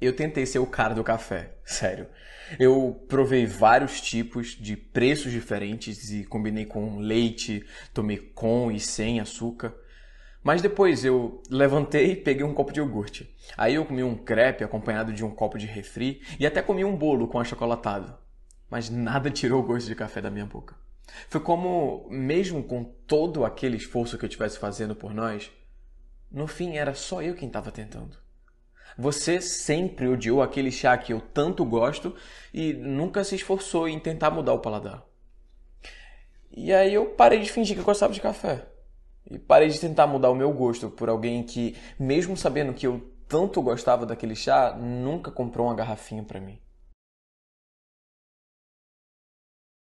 eu tentei ser o cara do café, sério. Eu provei vários tipos de preços diferentes e combinei com leite, tomei com e sem açúcar. Mas depois eu levantei e peguei um copo de iogurte. Aí eu comi um crepe acompanhado de um copo de refri e até comi um bolo com achocolatado. Mas nada tirou o gosto de café da minha boca. Foi como, mesmo com todo aquele esforço que eu estivesse fazendo por nós, no fim era só eu quem estava tentando. Você sempre odiou aquele chá que eu tanto gosto e nunca se esforçou em tentar mudar o paladar. E aí eu parei de fingir que gostava de café. E parei de tentar mudar o meu gosto por alguém que, mesmo sabendo que eu tanto gostava daquele chá, nunca comprou uma garrafinha para mim.